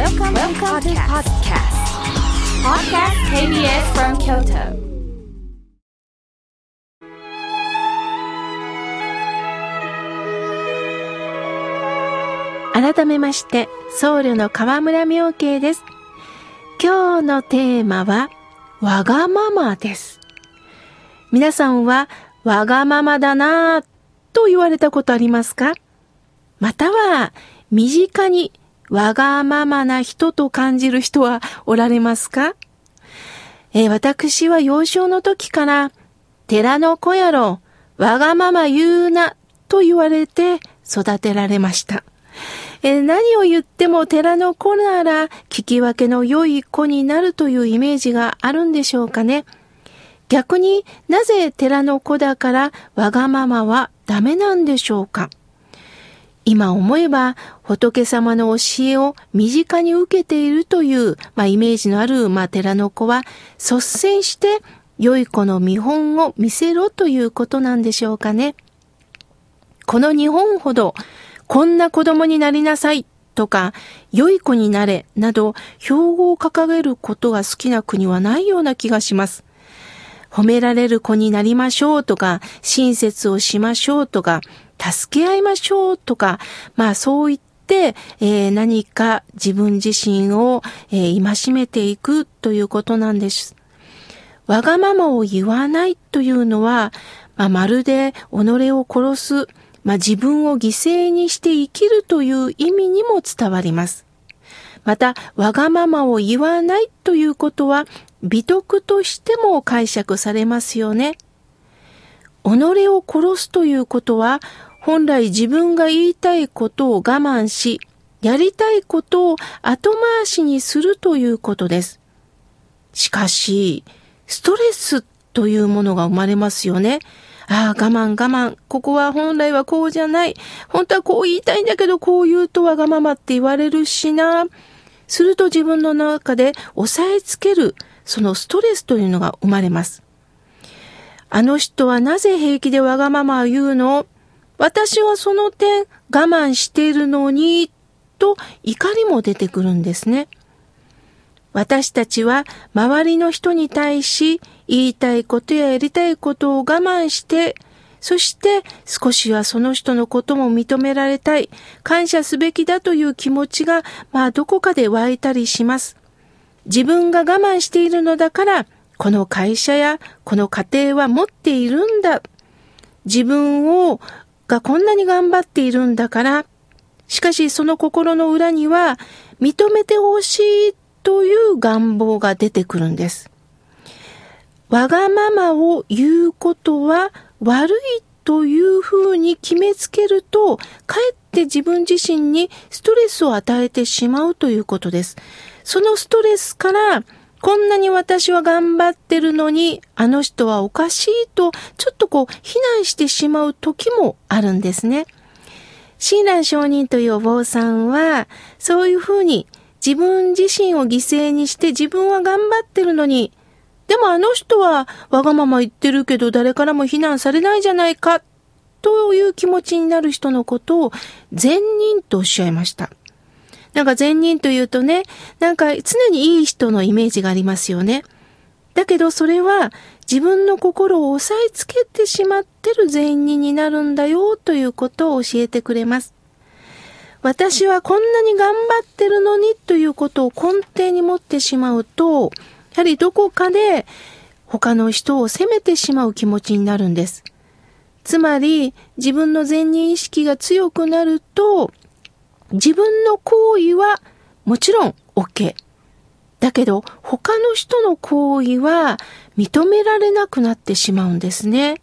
Welcome, Welcome to podcast. Podcast KBS from Kyoto. 改めまして、僧侶の河村明慶です。今日のテーマは、わがままです。皆さんは、わがままだなぁと言われたことありますか？または、身近にわがままな人と感じる人はおられますか？えー私は幼少の時から、寺の子やろ、わがまま言うな、と言われて育てられました。えー何を言っても寺の子なら聞き分けの良い子になるというイメージがあるんでしょうかね。逆になぜ寺の子だからわがままはダメなんでしょうか？今思えば仏様の教えを身近に受けているという、まあ、イメージのある、まあ、寺の子は率先して良い子の見本を見せろということなんでしょうかね。この日本ほどこんな子供になりなさいとか良い子になれなど標語を掲げることが好きな国はないような気がします。褒められる子になりましょうとか、親切をしましょうとか、助け合いましょうとか、まあそう言って、えー何か自分自身を、えー戒めていくということなんです。わがままを言わないというのは、まあ、まるで己を殺す、まあ、自分を犠牲にして生きるという意味にも伝わります。また、わがままを言わないということは、美徳としても解釈されますよね。己を殺すということは、本来自分が言いたいことを我慢し、やりたいことを後回しにするということです。しかし、ストレスというものが生まれますよね。ああ、我慢我慢。ここは本来はこうじゃない。本当はこう言いたいんだけど、こう言うとわがままって言われるしな。すると自分の中で押さえつける、そのストレスというのが生まれます。あの人はなぜ平気でわがままを言うの？私はその点我慢しているのに、と怒りも出てくるんですね。私たちは周りの人に対し言いたいことややりたいことを我慢して、そして少しはその人のことも認められたい、感謝すべきだという気持ちが、まあどこかで湧いたりします。自分が我慢しているのだから、この会社やこの家庭は持っているんだ。自分を、がこんなに頑張っているんだから、しかしその心の裏には認めてほしいという願望が出てくるんです。わがままを言うことは悪いというふうに決めつけると、かえって自分自身にストレスを与えてしまうということです。そのストレスから、こんなに私は頑張ってるのに、あの人はおかしいと、ちょっとこう、非難してしまう時もあるんですね。親鸞上人というお坊さんは、そういうふうに自分自身を犠牲にして自分は頑張ってるのに、でもあの人はわがまま言ってるけど誰からも非難されないじゃないか、という気持ちになる人のことを善人とおっしゃいました。なんか善人というとね、なんか常にいい人のイメージがありますよね。だけどそれは自分の心を押さえつけてしまってる善人になるんだよということを教えてくれます。私はこんなに頑張ってるのにということを根底に持ってしまうと、やはりどこかで他の人を責めてしまう気持ちになるんです。つまり自分の善人意識が強くなると、自分の行為はもちろん OK。だけど他の人の行為は認められなくなってしまうんですね。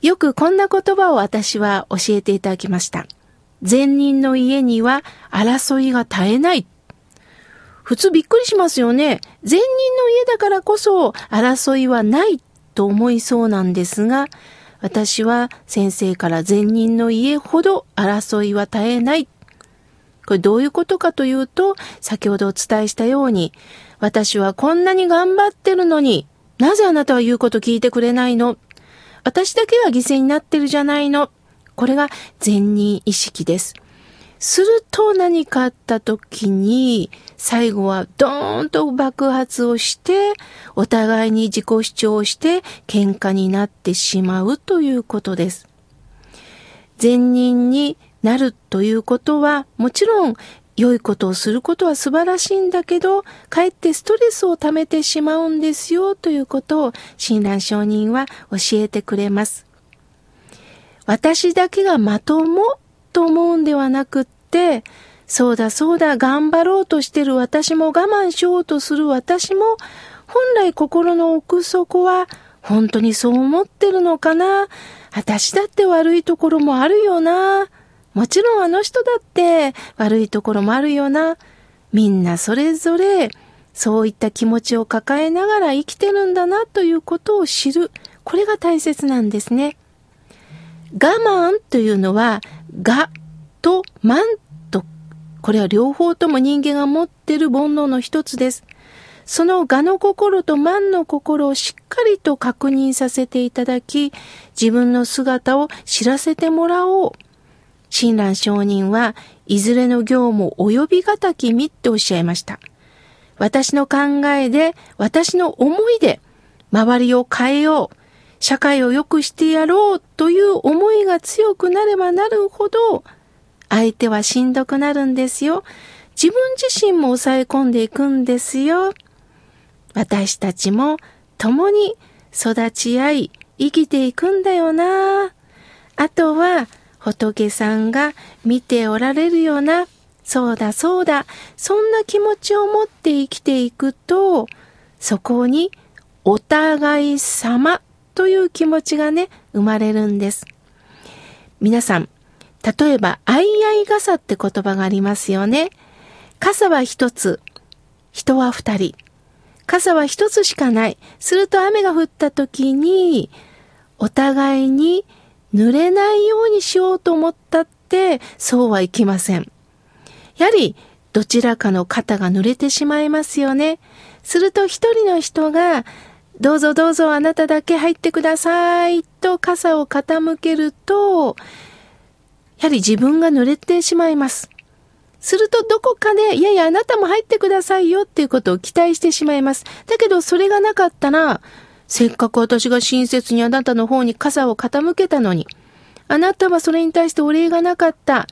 よくこんな言葉を私は教えていただきました。善人の家には争いが絶えない。普通びっくりしますよね。善人の家だからこそ争いはないと思いそうなんですが、私は先生から善人の家ほど争いは絶えない。これどういうことかというと、先ほどお伝えしたように、私はこんなに頑張ってるのに、なぜあなたは言うこと聞いてくれないの？私だけが犠牲になってるじゃないの？これが善人意識です。すると何かあった時に、最後はドーンと爆発をして、お互いに自己主張して喧嘩になってしまうということです。善人になるということは、もちろん良いことをすることは素晴らしいんだけど、かえってストレスを溜めてしまうんですよということを親鸞上人は教えてくれます。私だけがまともと思うんではなくって、そうだそうだ頑張ろうとしてる私も我慢しようとする私も、本来心の奥底は本当にそう思ってるのかな私だって悪いところもあるよな。もちろんあの人だって悪いところもあるよな。みんなそれぞれそういった気持ちを抱えながら生きてるんだなということを知る。これが大切なんですね。我慢というのは、我と慢と、これは両方とも人間が持ってる煩悩の一つです。その我の心と慢の心をしっかりと確認させていただき、自分の姿を知らせてもらおう。親鸞上人はいずれの行も及びがたきみっておっしゃいました。私の考えで、私の思いで、周りを変えよう。社会を良くしてやろうという思いが強くなればなるほど、相手はしんどくなるんですよ。自分自身も抑え込んでいくんですよ。私たちも共に育ち合い、生きていくんだよな。あとは、仏さんが見ておられるような、そうだそうだ、そんな気持ちを持って生きていくと、そこにお互い様という気持ちがね、生まれるんです。皆さん、例えば、相合い傘って言葉がありますよね。傘は一つ、人は二人。傘は一つしかない。すると雨が降った時に、お互いに濡れないようにしようと思ったって、そうはいきません。やはり、どちらかの肩が濡れてしまいますよね。すると一人の人がどうぞどうぞあなただけ入ってくださいと傘を傾けると、やはり自分が濡れてしまいます。するとどこかで、いやいやあなたも入ってくださいよっていうことを期待してしまいます。だけどそれがなかったら、せっかく私が親切にあなたの方に傘を傾けたのに、あなたはそれに対してお礼がなかった。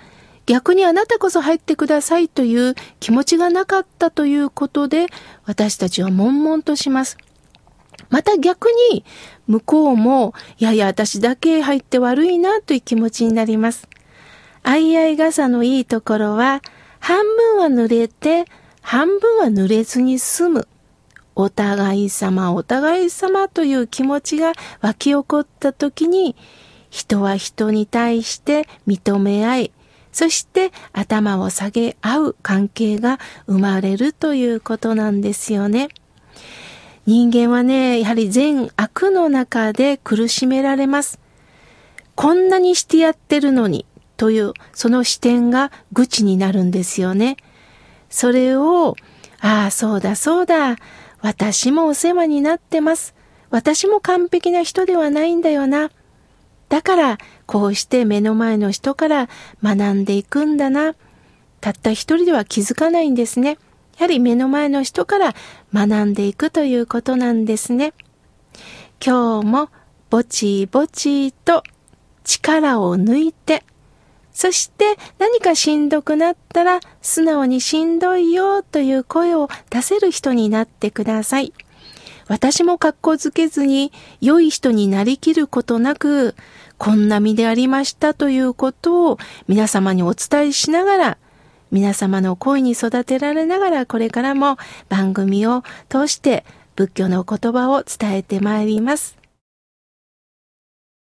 逆にあなたこそ入ってくださいという気持ちがなかったということで、私たちは悶々とします。また逆に、向こうも、いやいや、私だけ入って悪いなという気持ちになります。相合い傘のいいところは、半分は濡れて、半分は濡れずに済む。お互い様、お互い様という気持ちが湧き起こった時に、人は人に対して認め合い、そして頭を下げ合う関係が生まれるということなんですよね。人間はね、やはり善悪の中で苦しめられます。こんなにしてやってるのに、という、その視点が愚痴になるんですよね。それを、ああ、そうだそうだ、私もお世話になってます。私も完璧な人ではないんだよな。だから、こうして目の前の人から学んでいくんだな。たった一人では気づかないんですね。やはり目の前の人から学んでいくということなんですね。今日もぼちぼちと力を抜いて、そして何かしんどくなったら素直にしんどいよという声を出せる人になってください。私も格好づけずに良い人になりきることなく、こんな身でありましたということを皆様にお伝えしながら、皆様の声に育てられながらこれからも番組を通して仏教の言葉を伝えてまいります。